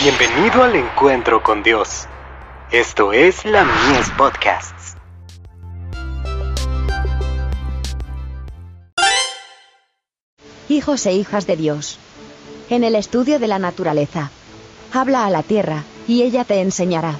Bienvenido al encuentro con Dios. Esto es la Mies Podcasts. Hijos e hijas de Dios. En el estudio de la naturaleza. Habla a la tierra, y ella te enseñará.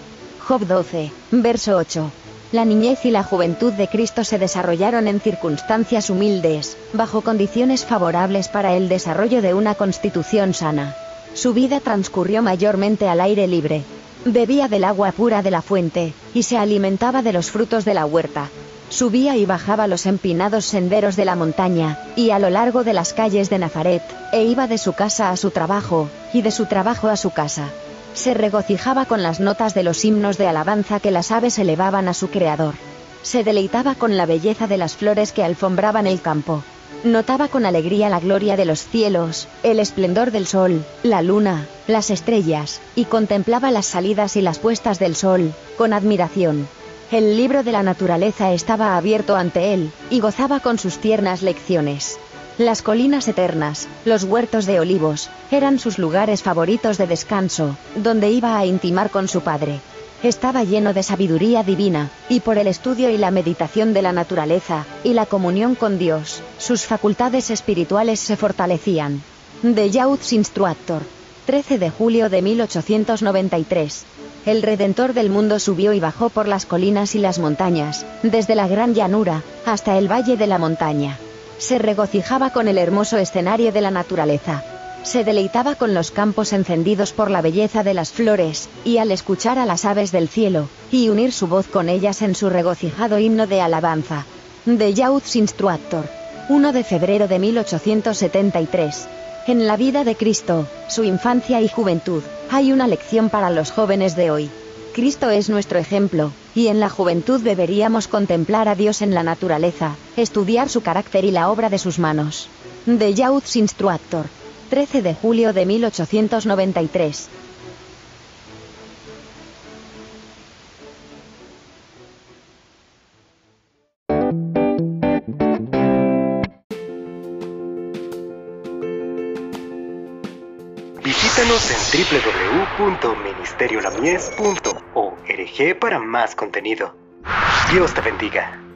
Job 12, verso 8. La niñez y la juventud de Cristo se desarrollaron en circunstancias humildes, bajo condiciones favorables para el desarrollo de una constitución sana. Su vida transcurrió mayormente al aire libre. Bebía del agua pura de la fuente, y se alimentaba de los frutos de la huerta. Subía y bajaba los empinados senderos de la montaña, y a lo largo de las calles de Nazaret, e iba de su casa a su trabajo, y de su trabajo a su casa. Se regocijaba con las notas de los himnos de alabanza que las aves elevaban a su Creador. Se deleitaba con la belleza de las flores que alfombraban el campo. Notaba con alegría la gloria de los cielos, el esplendor del sol, la luna, las estrellas, y contemplaba las salidas y las puestas del sol, con admiración. El libro de la naturaleza estaba abierto ante él, y gozaba con sus tiernas lecciones. Las colinas eternas, los huertos de olivos, eran sus lugares favoritos de descanso, donde iba a intimar con su padre. Estaba lleno de sabiduría divina, y por el estudio y la meditación de la naturaleza, y la comunión con Dios, sus facultades espirituales se fortalecían. De Youth's Instructor. 13 de julio de 1893 el Redentor del mundo subió y bajó por las colinas y las montañas, desde la gran llanura, hasta el valle de la montaña. Se regocijaba con el hermoso escenario de la naturaleza. Se deleitaba con los campos encendidos por la belleza de las flores, y al escuchar a las aves del cielo, y unir su voz con ellas en su regocijado himno de alabanza. De Youth's Instructor. 1 de febrero de 1873. En la vida de Cristo, su infancia y juventud, hay una lección para los jóvenes de hoy. Cristo es nuestro ejemplo, y en la juventud deberíamos contemplar a Dios en la naturaleza, estudiar su carácter y la obra de sus manos. De Youth's Instructor. 13 de julio de 1893. Visítanos en www.ministeriolamies.org para más contenido. Dios te bendiga.